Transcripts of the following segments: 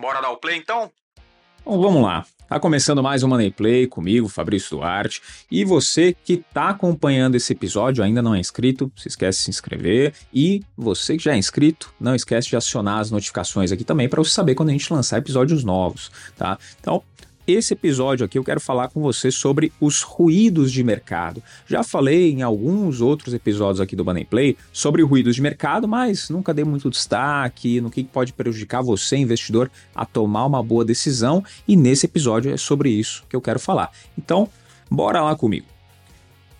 Bora dar o play então? Bom, vamos lá. Tá começando mais um Money Play comigo, Fabrício Duarte. E você que está acompanhando esse episódio ainda não é inscrito, se esquece de se inscrever. E você que já é inscrito, não esquece de acionar as notificações aqui também para você saber quando a gente lançar episódios novos, tá? Então, esse episódio aqui eu quero falar com você sobre os ruídos de mercado. Já falei em alguns outros episódios aqui do Money Play sobre ruídos de mercado, mas nunca dei muito destaque no que pode prejudicar você, investidor, a tomar uma boa decisão. E nesse episódio é sobre isso que eu quero falar. Então, bora lá comigo.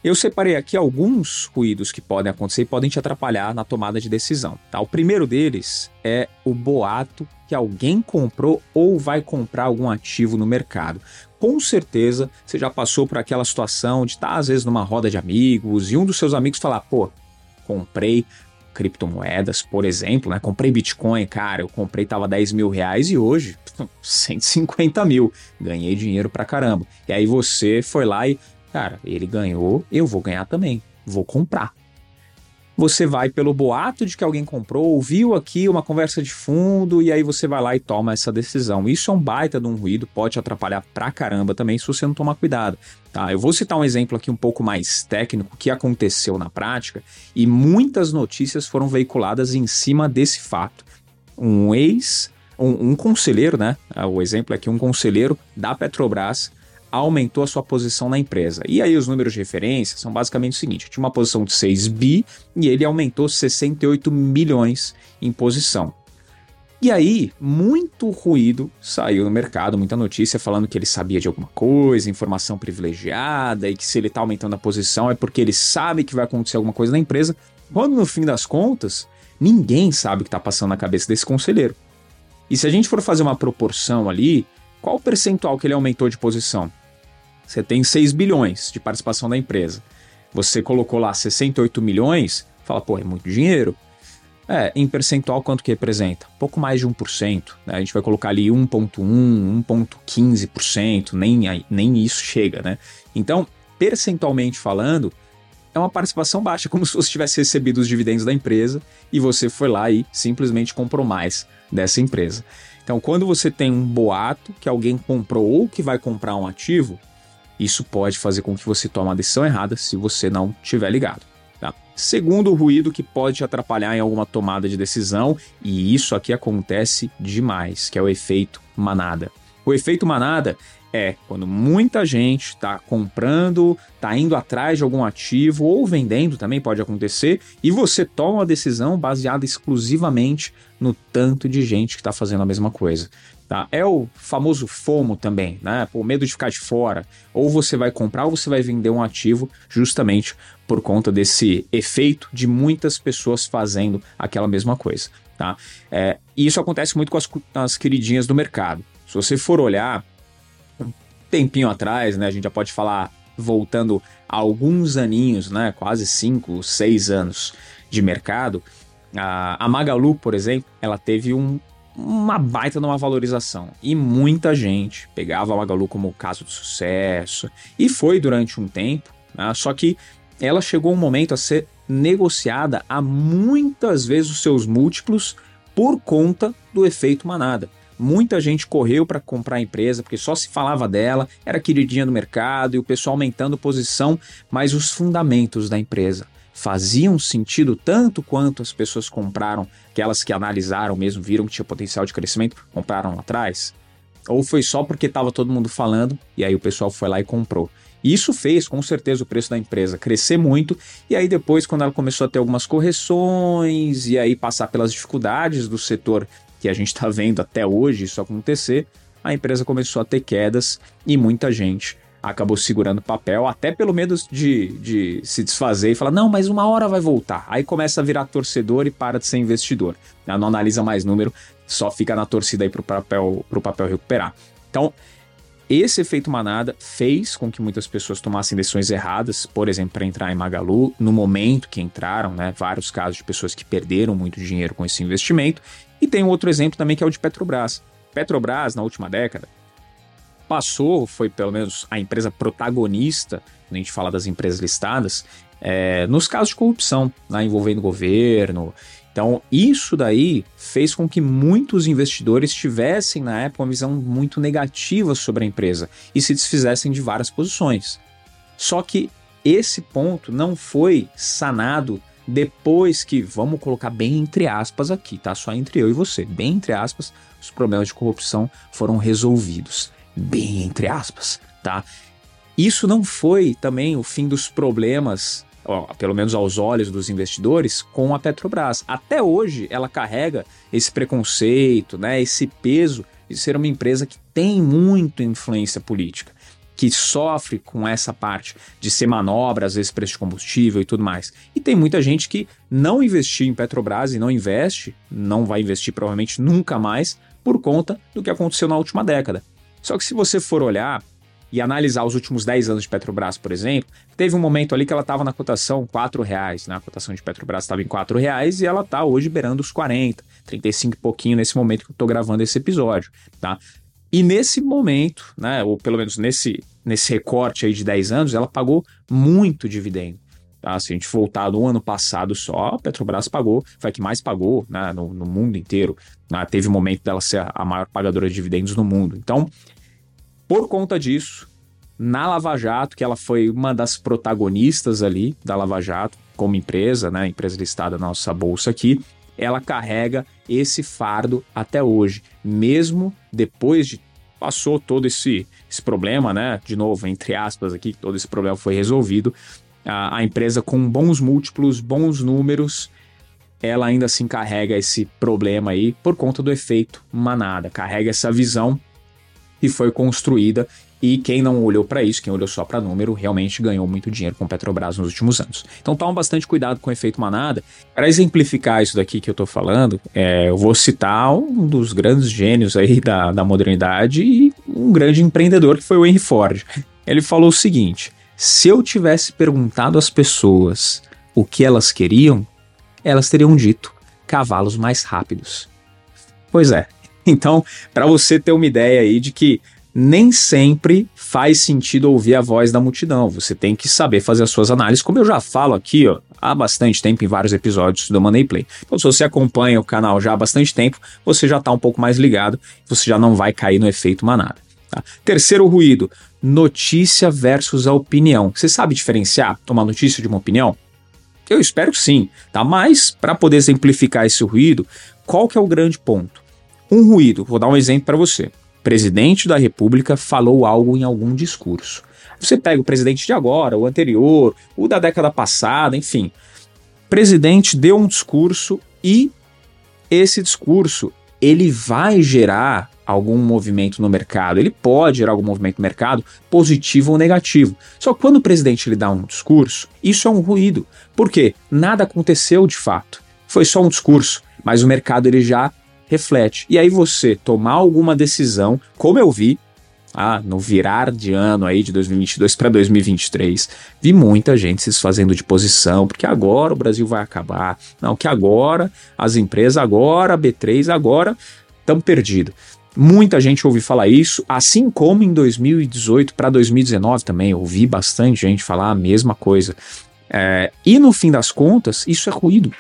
Eu separei aqui alguns ruídos que podem acontecer e podem te atrapalhar na tomada de decisão. Tá? O primeiro deles é o boato que alguém comprou ou vai comprar algum ativo no mercado. Com certeza você já passou por aquela situação de estar, às vezes, numa roda de amigos e um dos seus amigos falar: pô, comprei criptomoedas, por exemplo, né? Comprei Bitcoin, cara, eu comprei, tava 10 mil reais e hoje 150 mil. Ganhei dinheiro pra caramba. E aí você foi lá e, cara, ele ganhou, eu vou ganhar também. Vou comprar você vai pelo boato de que alguém comprou, ouviu aqui uma conversa de fundo e aí você vai lá e toma essa decisão. Isso é um baita de um ruído, pode atrapalhar pra caramba também se você não tomar cuidado. Tá, eu vou citar um exemplo aqui um pouco mais técnico que aconteceu na prática e muitas notícias foram veiculadas em cima desse fato. Um ex, um, um conselheiro, né? O exemplo é que um conselheiro da Petrobras aumentou a sua posição na empresa. E aí os números de referência são basicamente o seguinte: tinha uma posição de 6 bi e ele aumentou 68 milhões em posição. E aí, muito ruído saiu no mercado, muita notícia falando que ele sabia de alguma coisa, informação privilegiada, e que se ele está aumentando a posição é porque ele sabe que vai acontecer alguma coisa na empresa, quando no fim das contas, ninguém sabe o que está passando na cabeça desse conselheiro. E se a gente for fazer uma proporção ali, qual o percentual que ele aumentou de posição? Você tem 6 bilhões de participação da empresa. Você colocou lá 68 milhões, fala, pô, é muito dinheiro. É, em percentual, quanto que representa? Pouco mais de 1%. Né? A gente vai colocar ali 1,1%, 1,15%, nem, nem isso chega, né? Então, percentualmente falando, é uma participação baixa, como se você tivesse recebido os dividendos da empresa e você foi lá e simplesmente comprou mais dessa empresa. Então, quando você tem um boato que alguém comprou ou que vai comprar um ativo, isso pode fazer com que você tome uma decisão errada se você não estiver ligado. Tá? Segundo ruído que pode te atrapalhar em alguma tomada de decisão, e isso aqui acontece demais, que é o efeito manada. O efeito manada é quando muita gente está comprando, está indo atrás de algum ativo ou vendendo também pode acontecer, e você toma uma decisão baseada exclusivamente no tanto de gente que está fazendo a mesma coisa. Tá? É o famoso FOMO também, né? O medo de ficar de fora. Ou você vai comprar ou você vai vender um ativo justamente por conta desse efeito de muitas pessoas fazendo aquela mesma coisa. Tá? É, e isso acontece muito com as, as queridinhas do mercado. Se você for olhar tempinho atrás, né? A gente já pode falar voltando alguns aninhos, né? Quase 5, 6 anos de mercado. A, a Magalu, por exemplo, ela teve um, uma baita numa valorização. E muita gente pegava a Magalu como caso de sucesso. E foi durante um tempo, né? só que ela chegou um momento a ser negociada a muitas vezes os seus múltiplos por conta do efeito manada. Muita gente correu para comprar a empresa porque só se falava dela, era queridinha do mercado e o pessoal aumentando posição, mas os fundamentos da empresa faziam sentido tanto quanto as pessoas compraram, aquelas que analisaram mesmo, viram que tinha potencial de crescimento, compraram lá atrás? Ou foi só porque estava todo mundo falando e aí o pessoal foi lá e comprou? Isso fez, com certeza, o preço da empresa crescer muito. E aí, depois, quando ela começou a ter algumas correções e aí passar pelas dificuldades do setor que a gente está vendo até hoje isso acontecer, a empresa começou a ter quedas e muita gente acabou segurando papel, até pelo medo de, de se desfazer e falar, não, mas uma hora vai voltar. Aí começa a virar torcedor e para de ser investidor. Não analisa mais número, só fica na torcida aí pro papel, pro papel recuperar. Então, esse efeito manada fez com que muitas pessoas tomassem decisões erradas, por exemplo, para entrar em Magalu, no momento que entraram, né? Vários casos de pessoas que perderam muito dinheiro com esse investimento. E tem um outro exemplo também que é o de Petrobras. Petrobras, na última década, passou, foi pelo menos a empresa protagonista, quando a gente fala das empresas listadas, é, nos casos de corrupção, né, envolvendo governo Então, isso daí fez com que muitos investidores tivessem, na época, uma visão muito negativa sobre a empresa e se desfizessem de várias posições. Só que esse ponto não foi sanado depois que, vamos colocar bem entre aspas aqui, tá? Só entre eu e você, bem entre aspas, os problemas de corrupção foram resolvidos. Bem entre aspas, tá? Isso não foi também o fim dos problemas, ó, pelo menos aos olhos dos investidores, com a Petrobras. Até hoje ela carrega esse preconceito, né, esse peso de ser uma empresa que tem muita influência política que sofre com essa parte de ser manobra, às vezes preço de combustível e tudo mais. E tem muita gente que não investiu em Petrobras e não investe, não vai investir provavelmente nunca mais, por conta do que aconteceu na última década. Só que se você for olhar e analisar os últimos 10 anos de Petrobras, por exemplo, teve um momento ali que ela estava na cotação R$ reais, né? a cotação de Petrobras estava em R$ reais e ela está hoje beirando os 40, 35 e pouquinho nesse momento que eu estou gravando esse episódio, tá? E nesse momento, né, ou pelo menos nesse, nesse recorte aí de 10 anos, ela pagou muito dividendo. Tá? Se a gente voltar do ano passado só, a Petrobras pagou, foi a que mais pagou né, no, no mundo inteiro. Né? Teve o um momento dela ser a maior pagadora de dividendos no mundo. Então, por conta disso, na Lava Jato, que ela foi uma das protagonistas ali da Lava Jato, como empresa, né, empresa listada na nossa bolsa aqui, ela carrega esse fardo até hoje, mesmo depois de passou todo esse, esse problema, né? De novo, entre aspas aqui, todo esse problema foi resolvido. A, a empresa com bons múltiplos, bons números, ela ainda assim carrega esse problema aí por conta do efeito manada, carrega essa visão que foi construída e quem não olhou para isso, quem olhou só para número, realmente ganhou muito dinheiro com Petrobras nos últimos anos. Então tome bastante cuidado com o efeito manada. Para exemplificar isso daqui que eu estou falando, é, eu vou citar um dos grandes gênios aí da, da modernidade e um grande empreendedor que foi o Henry Ford. Ele falou o seguinte: se eu tivesse perguntado às pessoas o que elas queriam, elas teriam dito cavalos mais rápidos. Pois é. Então, para você ter uma ideia aí de que nem sempre faz sentido ouvir a voz da multidão. Você tem que saber fazer as suas análises, como eu já falo aqui ó, há bastante tempo em vários episódios do Money Play. Então, se você acompanha o canal já há bastante tempo, você já está um pouco mais ligado, você já não vai cair no efeito manada. Tá? Terceiro ruído: notícia versus a opinião. Você sabe diferenciar uma notícia de uma opinião? Eu espero que sim, tá? Mas para poder exemplificar esse ruído, qual que é o grande ponto? Um ruído, vou dar um exemplo para você presidente da República falou algo em algum discurso. Você pega o presidente de agora, o anterior, o da década passada, enfim. O presidente deu um discurso e esse discurso ele vai gerar algum movimento no mercado. Ele pode gerar algum movimento no mercado, positivo ou negativo. Só que quando o presidente lhe dá um discurso, isso é um ruído. Por quê? Nada aconteceu de fato. Foi só um discurso, mas o mercado ele já reflete. E aí você tomar alguma decisão, como eu vi, ah, no virar de ano aí de 2022 para 2023, vi muita gente se desfazendo de posição, porque agora o Brasil vai acabar. Não, que agora as empresas agora, B3 agora estão perdidos. Muita gente ouviu falar isso, assim como em 2018 para 2019 também, ouvi bastante gente falar a mesma coisa. É, e no fim das contas, isso é ruído.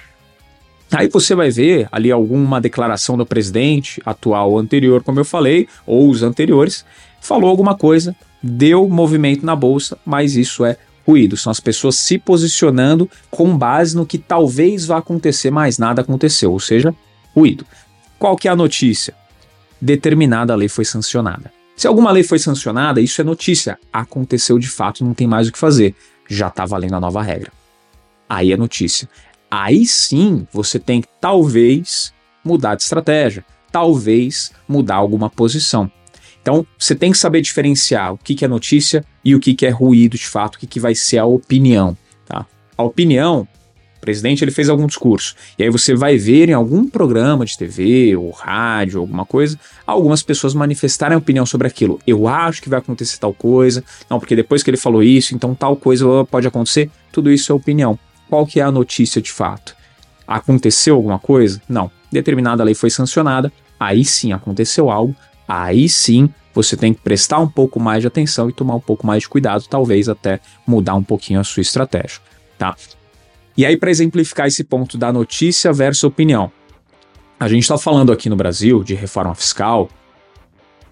Aí você vai ver ali alguma declaração do presidente atual ou anterior, como eu falei, ou os anteriores, falou alguma coisa, deu movimento na bolsa, mas isso é ruído. São as pessoas se posicionando com base no que talvez vá acontecer, mas nada aconteceu, ou seja, ruído. Qual que é a notícia? Determinada lei foi sancionada. Se alguma lei foi sancionada, isso é notícia. Aconteceu de fato, não tem mais o que fazer. Já está valendo a nova regra. Aí é notícia aí sim você tem que talvez mudar de estratégia, talvez mudar alguma posição. Então você tem que saber diferenciar o que, que é notícia e o que, que é ruído de fato, o que, que vai ser a opinião. Tá? A opinião, o presidente ele fez algum discurso, e aí você vai ver em algum programa de TV ou rádio, alguma coisa, algumas pessoas manifestarem opinião sobre aquilo. Eu acho que vai acontecer tal coisa, não, porque depois que ele falou isso, então tal coisa pode acontecer. Tudo isso é opinião. Qual que é a notícia de fato? Aconteceu alguma coisa? Não. Determinada lei foi sancionada, aí sim aconteceu algo, aí sim você tem que prestar um pouco mais de atenção e tomar um pouco mais de cuidado, talvez até mudar um pouquinho a sua estratégia, tá? E aí, para exemplificar esse ponto da notícia versus opinião, a gente está falando aqui no Brasil de reforma fiscal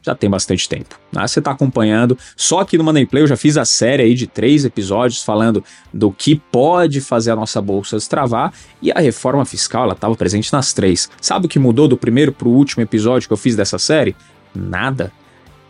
já tem bastante tempo. Né? Você está acompanhando. Só aqui no Money Play eu já fiz a série aí de três episódios falando do que pode fazer a nossa bolsa destravar e a reforma fiscal ela estava presente nas três. Sabe o que mudou do primeiro para o último episódio que eu fiz dessa série? Nada.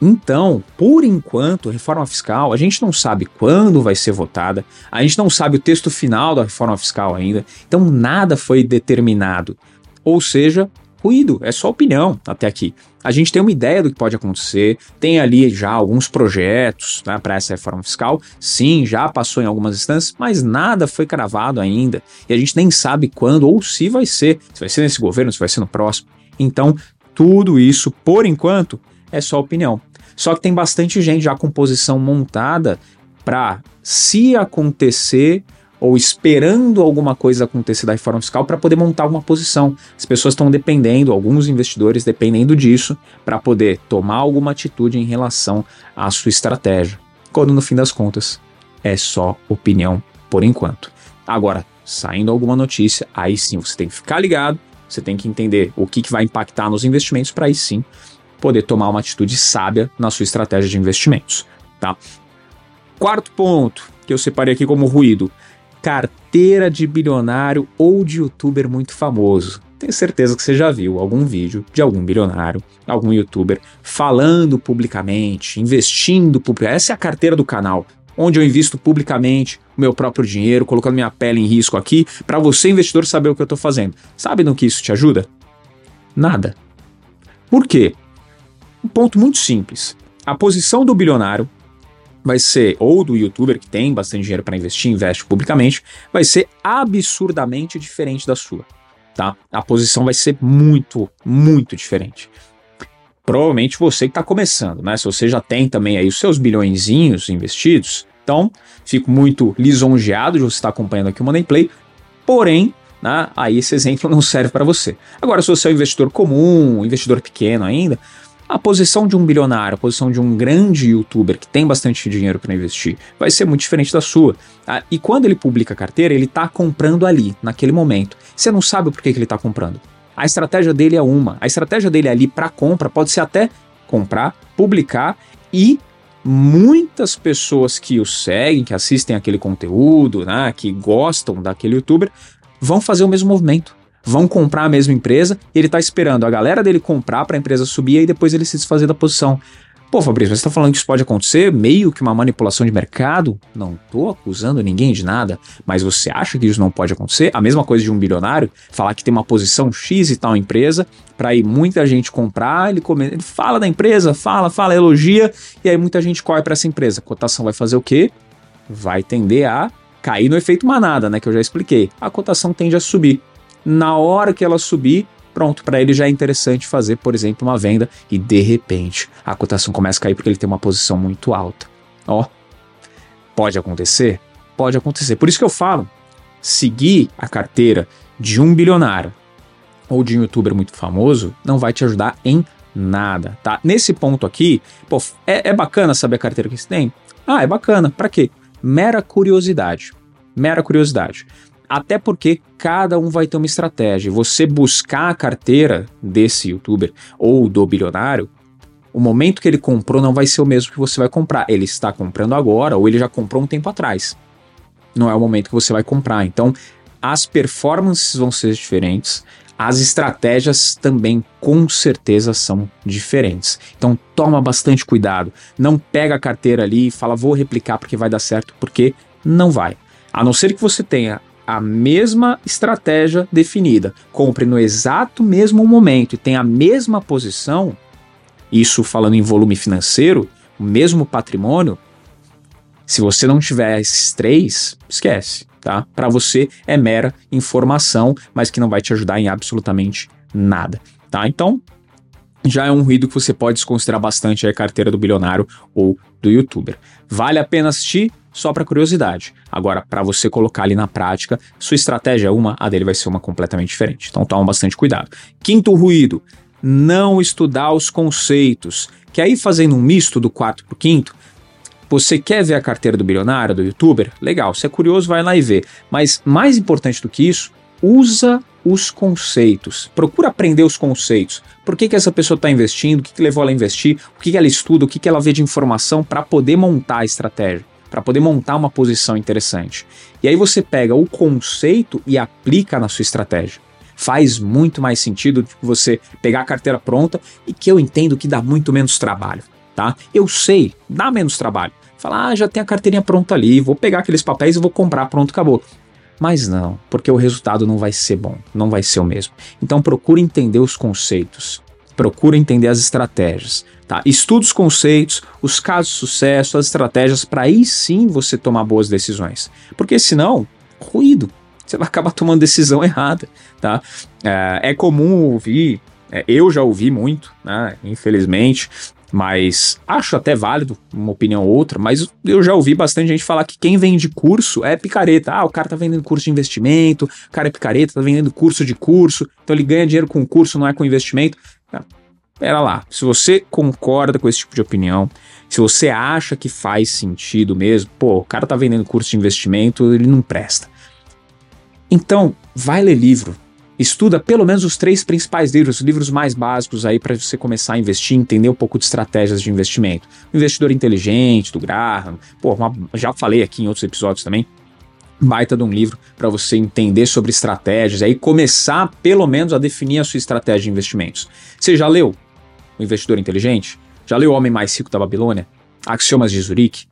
Então, por enquanto, reforma fiscal, a gente não sabe quando vai ser votada, a gente não sabe o texto final da reforma fiscal ainda, então nada foi determinado. Ou seja, ruído, é só opinião até aqui. A gente tem uma ideia do que pode acontecer, tem ali já alguns projetos né, para essa reforma fiscal, sim, já passou em algumas instâncias, mas nada foi cravado ainda. E a gente nem sabe quando ou se vai ser, se vai ser nesse governo, se vai ser no próximo. Então, tudo isso, por enquanto, é só opinião. Só que tem bastante gente já com posição montada para, se acontecer, ou esperando alguma coisa acontecer da reforma fiscal para poder montar uma posição. As pessoas estão dependendo, alguns investidores dependendo disso para poder tomar alguma atitude em relação à sua estratégia. Quando no fim das contas é só opinião por enquanto. Agora, saindo alguma notícia, aí sim você tem que ficar ligado, você tem que entender o que, que vai impactar nos investimentos para aí sim poder tomar uma atitude sábia na sua estratégia de investimentos, tá? Quarto ponto que eu separei aqui como ruído carteira de bilionário ou de youtuber muito famoso. Tenho certeza que você já viu algum vídeo de algum bilionário, algum youtuber falando publicamente, investindo publicamente. Essa é a carteira do canal, onde eu invisto publicamente o meu próprio dinheiro, colocando minha pele em risco aqui, para você, investidor, saber o que eu estou fazendo. Sabe no que isso te ajuda? Nada. Por quê? Um ponto muito simples. A posição do bilionário vai ser, ou do youtuber que tem bastante dinheiro para investir, investe publicamente, vai ser absurdamente diferente da sua, tá? A posição vai ser muito, muito diferente. Provavelmente você que está começando, né? Se você já tem também aí os seus bilhõezinhos investidos, então fico muito lisonjeado de você estar acompanhando aqui o Money Play, porém, né, aí esse exemplo não serve para você. Agora, se você é um investidor comum, um investidor pequeno ainda, a posição de um bilionário, a posição de um grande youtuber que tem bastante dinheiro para investir, vai ser muito diferente da sua. Ah, e quando ele publica a carteira, ele está comprando ali, naquele momento. Você não sabe por que, que ele está comprando. A estratégia dele é uma. A estratégia dele ali para compra pode ser até comprar, publicar e muitas pessoas que o seguem, que assistem aquele conteúdo, né, que gostam daquele youtuber, vão fazer o mesmo movimento vão comprar a mesma empresa ele está esperando a galera dele comprar para a empresa subir e depois ele se desfazer da posição. Pô, Fabrício, você está falando que isso pode acontecer? Meio que uma manipulação de mercado? Não estou acusando ninguém de nada, mas você acha que isso não pode acontecer? A mesma coisa de um bilionário falar que tem uma posição X e tal empresa, para aí muita gente comprar, ele, come... ele fala da empresa, fala, fala, elogia, e aí muita gente corre para essa empresa. A cotação vai fazer o quê? Vai tender a cair no efeito manada, né? Que eu já expliquei. A cotação tende a subir na hora que ela subir, pronto, para ele já é interessante fazer, por exemplo, uma venda e de repente a cotação começa a cair porque ele tem uma posição muito alta. Ó, pode acontecer? Pode acontecer. Por isso que eu falo, seguir a carteira de um bilionário ou de um youtuber muito famoso não vai te ajudar em nada, tá? Nesse ponto aqui, pô, é, é bacana saber a carteira que você tem? Ah, é bacana. Para quê? Mera curiosidade. Mera curiosidade. Até porque cada um vai ter uma estratégia. Você buscar a carteira desse youtuber ou do bilionário, o momento que ele comprou não vai ser o mesmo que você vai comprar. Ele está comprando agora ou ele já comprou um tempo atrás. Não é o momento que você vai comprar. Então, as performances vão ser diferentes, as estratégias também com certeza são diferentes. Então toma bastante cuidado. Não pega a carteira ali e fala vou replicar porque vai dar certo, porque não vai. A não ser que você tenha a mesma estratégia definida, compre no exato mesmo momento e tenha a mesma posição, isso falando em volume financeiro, o mesmo patrimônio, se você não tiver esses três, esquece, tá? Para você é mera informação, mas que não vai te ajudar em absolutamente nada, tá? Então, já é um ruído que você pode desconsiderar bastante a carteira do bilionário ou do youtuber. Vale a pena assistir? Só para curiosidade. Agora, para você colocar ali na prática, sua estratégia é uma, a dele vai ser uma completamente diferente. Então toma bastante cuidado. Quinto ruído, não estudar os conceitos. Que aí fazendo um misto do quarto para o quinto, Você quer ver a carteira do bilionário, do youtuber? Legal, se é curioso, vai lá e vê. Mas mais importante do que isso, usa os conceitos. Procura aprender os conceitos. Por que, que essa pessoa está investindo? O que, que, levou ela a investir? O que, que ela estuda? O que, que ela vê de informação para poder montar a estratégia? Para poder montar uma posição interessante. E aí você pega o conceito e aplica na sua estratégia. Faz muito mais sentido do que você pegar a carteira pronta e que eu entendo que dá muito menos trabalho tá? Eu sei, dá menos trabalho. Falar, ah, já tem a carteirinha pronta ali, vou pegar aqueles papéis e vou comprar, pronto, acabou. Mas não, porque o resultado não vai ser bom, não vai ser o mesmo. Então procure entender os conceitos, procure entender as estratégias, tá? Estude os conceitos, os casos de sucesso, as estratégias, para aí sim você tomar boas decisões. Porque senão, ruído, você vai acabar tomando decisão errada, tá? É, é comum ouvir, é, eu já ouvi muito, né, infelizmente, mas acho até válido uma opinião ou outra, mas eu já ouvi bastante gente falar que quem vende curso é picareta. Ah, o cara tá vendendo curso de investimento, o cara é picareta, tá vendendo curso de curso, então ele ganha dinheiro com curso, não é com investimento. Pera lá, se você concorda com esse tipo de opinião, se você acha que faz sentido mesmo, pô, o cara tá vendendo curso de investimento, ele não presta. Então, vai ler livro, Estuda pelo menos os três principais livros, os livros mais básicos aí para você começar a investir, entender um pouco de estratégias de investimento. O Investidor Inteligente, do Graham, pô, uma, já falei aqui em outros episódios também, baita de um livro para você entender sobre estratégias aí começar pelo menos a definir a sua estratégia de investimentos. Você já leu O Investidor Inteligente? Já leu O Homem Mais Rico da Babilônia? Axiomas de Zurique?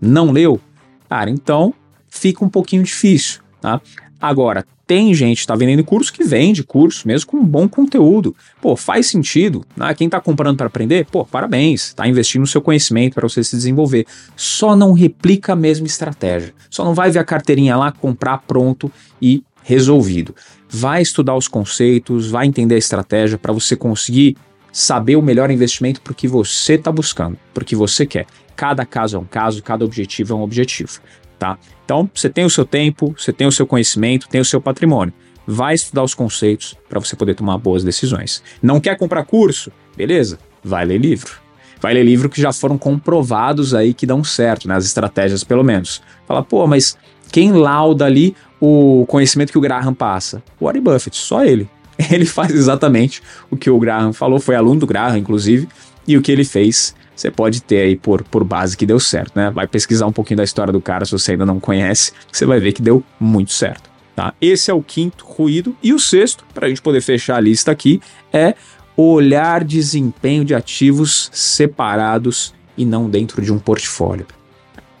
Não leu? Cara, então fica um pouquinho difícil, tá? Agora, tem gente que está vendendo curso que vende curso, mesmo com bom conteúdo. Pô, faz sentido. Né? Quem está comprando para aprender, pô, parabéns. Está investindo no seu conhecimento para você se desenvolver. Só não replica a mesma estratégia. Só não vai ver a carteirinha lá, comprar pronto e resolvido. Vai estudar os conceitos, vai entender a estratégia para você conseguir saber o melhor investimento para que você está buscando, para que você quer. Cada caso é um caso, cada objetivo é um objetivo tá? Então, você tem o seu tempo, você tem o seu conhecimento, tem o seu patrimônio. Vai estudar os conceitos para você poder tomar boas decisões. Não quer comprar curso? Beleza, vai ler livro. Vai ler livro que já foram comprovados aí que dão certo, né? estratégias pelo menos. Fala, pô, mas quem lauda ali o conhecimento que o Graham passa? O Warren Buffett, só ele. Ele faz exatamente o que o Graham falou, foi aluno do Graham, inclusive, e o que ele fez você pode ter aí por, por base que deu certo, né? Vai pesquisar um pouquinho da história do cara se você ainda não conhece, você vai ver que deu muito certo. Tá? Esse é o quinto ruído. E o sexto, para a gente poder fechar a lista aqui, é olhar desempenho de ativos separados e não dentro de um portfólio.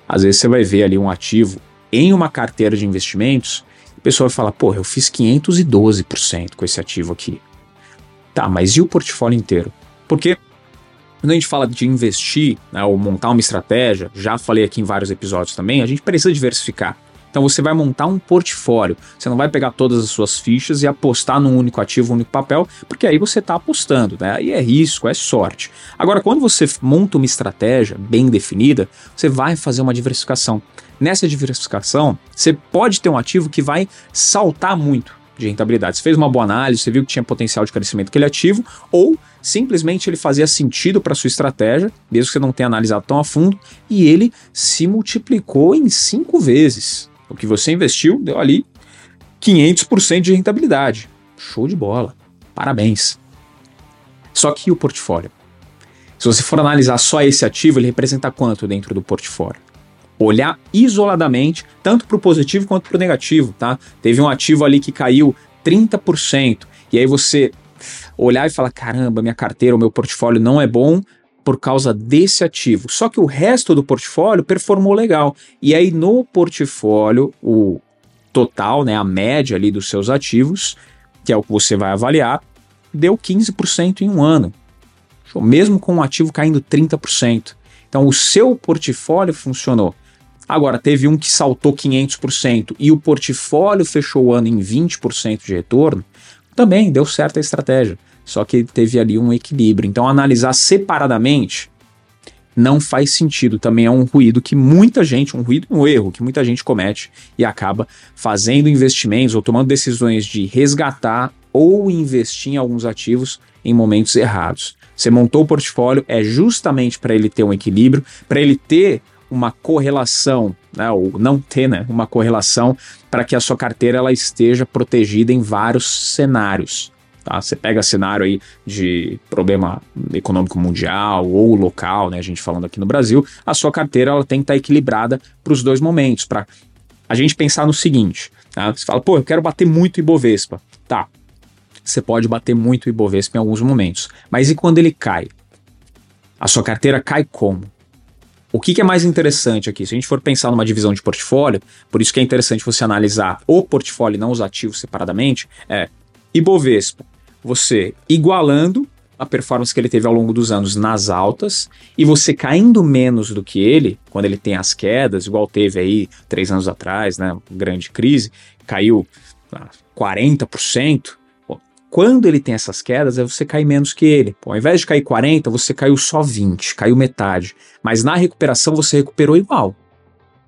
Às vezes você vai ver ali um ativo em uma carteira de investimentos, o pessoal vai falar, pô, eu fiz 512% com esse ativo aqui. Tá, mas e o portfólio inteiro? Porque quando a gente fala de investir né, ou montar uma estratégia, já falei aqui em vários episódios também, a gente precisa diversificar. Então você vai montar um portfólio. Você não vai pegar todas as suas fichas e apostar num único ativo, um único papel, porque aí você está apostando, né? Aí é risco, é sorte. Agora, quando você monta uma estratégia bem definida, você vai fazer uma diversificação. Nessa diversificação, você pode ter um ativo que vai saltar muito de rentabilidade. Você fez uma boa análise, você viu que tinha potencial de crescimento aquele ativo, ou simplesmente ele fazia sentido para sua estratégia, mesmo que você não tenha analisado tão a fundo, e ele se multiplicou em cinco vezes. O que você investiu deu ali 500% de rentabilidade. Show de bola. Parabéns. Só que o portfólio? Se você for analisar só esse ativo, ele representa quanto dentro do portfólio? Olhar isoladamente, tanto para o positivo quanto para o negativo, tá? Teve um ativo ali que caiu 30%, e aí você olhar e falar: caramba, minha carteira, o meu portfólio não é bom por causa desse ativo. Só que o resto do portfólio performou legal. E aí no portfólio, o total, né, a média ali dos seus ativos, que é o que você vai avaliar, deu 15% em um ano. Mesmo com o ativo caindo 30%. Então o seu portfólio funcionou. Agora, teve um que saltou 500% e o portfólio fechou o ano em 20% de retorno, também deu certo a estratégia, só que teve ali um equilíbrio. Então, analisar separadamente não faz sentido. Também é um ruído que muita gente, um ruído, um erro que muita gente comete e acaba fazendo investimentos ou tomando decisões de resgatar ou investir em alguns ativos em momentos errados. Você montou o portfólio é justamente para ele ter um equilíbrio, para ele ter uma correlação, né, ou não ter né, uma correlação para que a sua carteira ela esteja protegida em vários cenários. Tá? Você pega cenário aí de problema econômico mundial ou local, né, a gente falando aqui no Brasil, a sua carteira ela tem que estar tá equilibrada para os dois momentos, para a gente pensar no seguinte, tá? você fala, pô, eu quero bater muito Ibovespa. Tá, você pode bater muito Ibovespa em alguns momentos, mas e quando ele cai? A sua carteira cai como? O que, que, é mais interessante aqui? Se a gente for pensar numa divisão de portfólio, por isso que é interessante você analisar o portfólio e não os ativos separadamente, é Ibovespa, você igualando a performance que ele teve ao longo dos anos nas altas e você caindo menos do que ele, quando ele tem as quedas, igual teve aí três anos atrás, né, grande crise, caiu 40%, ah, quando ele tem essas quedas, é você cair menos que ele. Pô, ao invés de cair 40, você caiu só 20, caiu metade. Mas na recuperação você recuperou igual,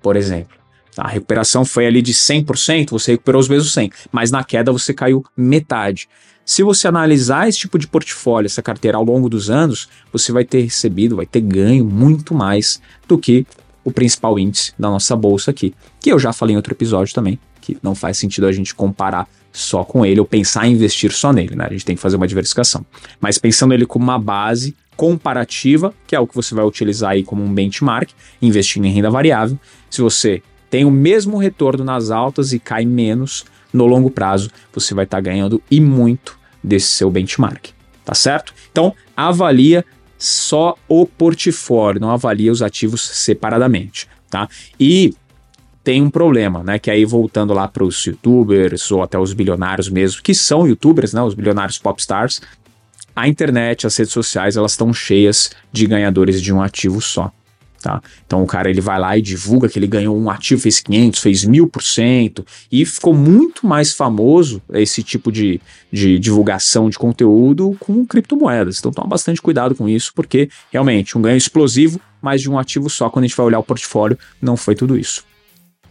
por exemplo. A recuperação foi ali de 100%, você recuperou os mesmos 100, mas na queda você caiu metade. Se você analisar esse tipo de portfólio, essa carteira ao longo dos anos, você vai ter recebido, vai ter ganho muito mais do que o principal índice da nossa bolsa aqui, que eu já falei em outro episódio também, que não faz sentido a gente comparar só com ele ou pensar em investir só nele, né? A gente tem que fazer uma diversificação. Mas pensando ele como uma base comparativa, que é o que você vai utilizar aí como um benchmark, investindo em renda variável. Se você tem o mesmo retorno nas altas e cai menos no longo prazo, você vai estar tá ganhando e muito desse seu benchmark, tá certo? Então, avalia só o portfólio, não avalia os ativos separadamente, tá? E tem um problema, né? Que aí voltando lá para os youtubers ou até os bilionários mesmo, que são youtubers, né? Os bilionários popstars, a internet, as redes sociais, elas estão cheias de ganhadores de um ativo só. Tá? Então o cara ele vai lá e divulga que ele ganhou um ativo, fez 500, fez 1000% e ficou muito mais famoso esse tipo de, de divulgação de conteúdo com criptomoedas. Então toma bastante cuidado com isso, porque realmente um ganho explosivo, mas de um ativo só, quando a gente vai olhar o portfólio, não foi tudo isso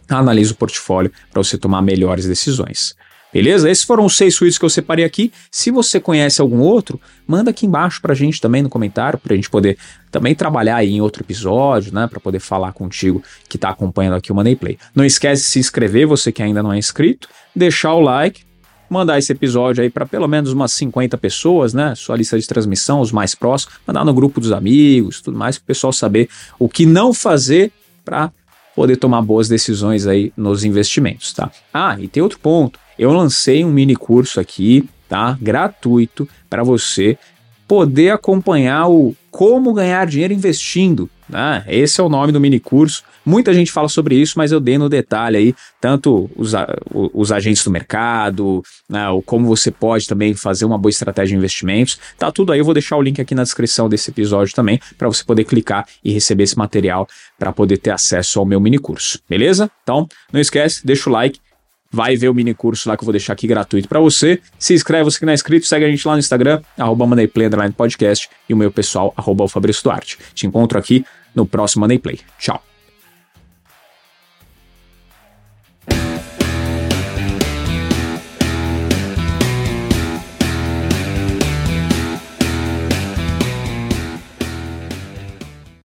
analise o portfólio para você tomar melhores decisões. Beleza? Esses foram os seis suítes que eu separei aqui. Se você conhece algum outro, manda aqui embaixo para a gente também no comentário, para a gente poder também trabalhar aí em outro episódio, né? Para poder falar contigo que está acompanhando aqui o Money Play. Não esquece de se inscrever, você que ainda não é inscrito, deixar o like, mandar esse episódio aí para pelo menos umas 50 pessoas, né? Sua lista de transmissão, os mais próximos, mandar no grupo dos amigos, tudo mais, para o pessoal saber o que não fazer para poder tomar boas decisões aí nos investimentos, tá? Ah, e tem outro ponto. Eu lancei um mini curso aqui, tá? Gratuito para você poder acompanhar o como ganhar dinheiro investindo. Né? Esse é o nome do mini curso. Muita gente fala sobre isso, mas eu dei no detalhe aí, tanto os, os agentes do mercado, né, o como você pode também fazer uma boa estratégia de investimentos. Tá tudo aí, eu vou deixar o link aqui na descrição desse episódio também, para você poder clicar e receber esse material para poder ter acesso ao meu mini curso, beleza? Então, não esquece, deixa o like vai ver o mini curso lá que eu vou deixar aqui gratuito para você. Se inscreve, você que não é inscrito, segue a gente lá no Instagram, arroba Podcast e o meu pessoal, arroba Fabrício Duarte. Te encontro aqui no próximo Moneyplay. Tchau.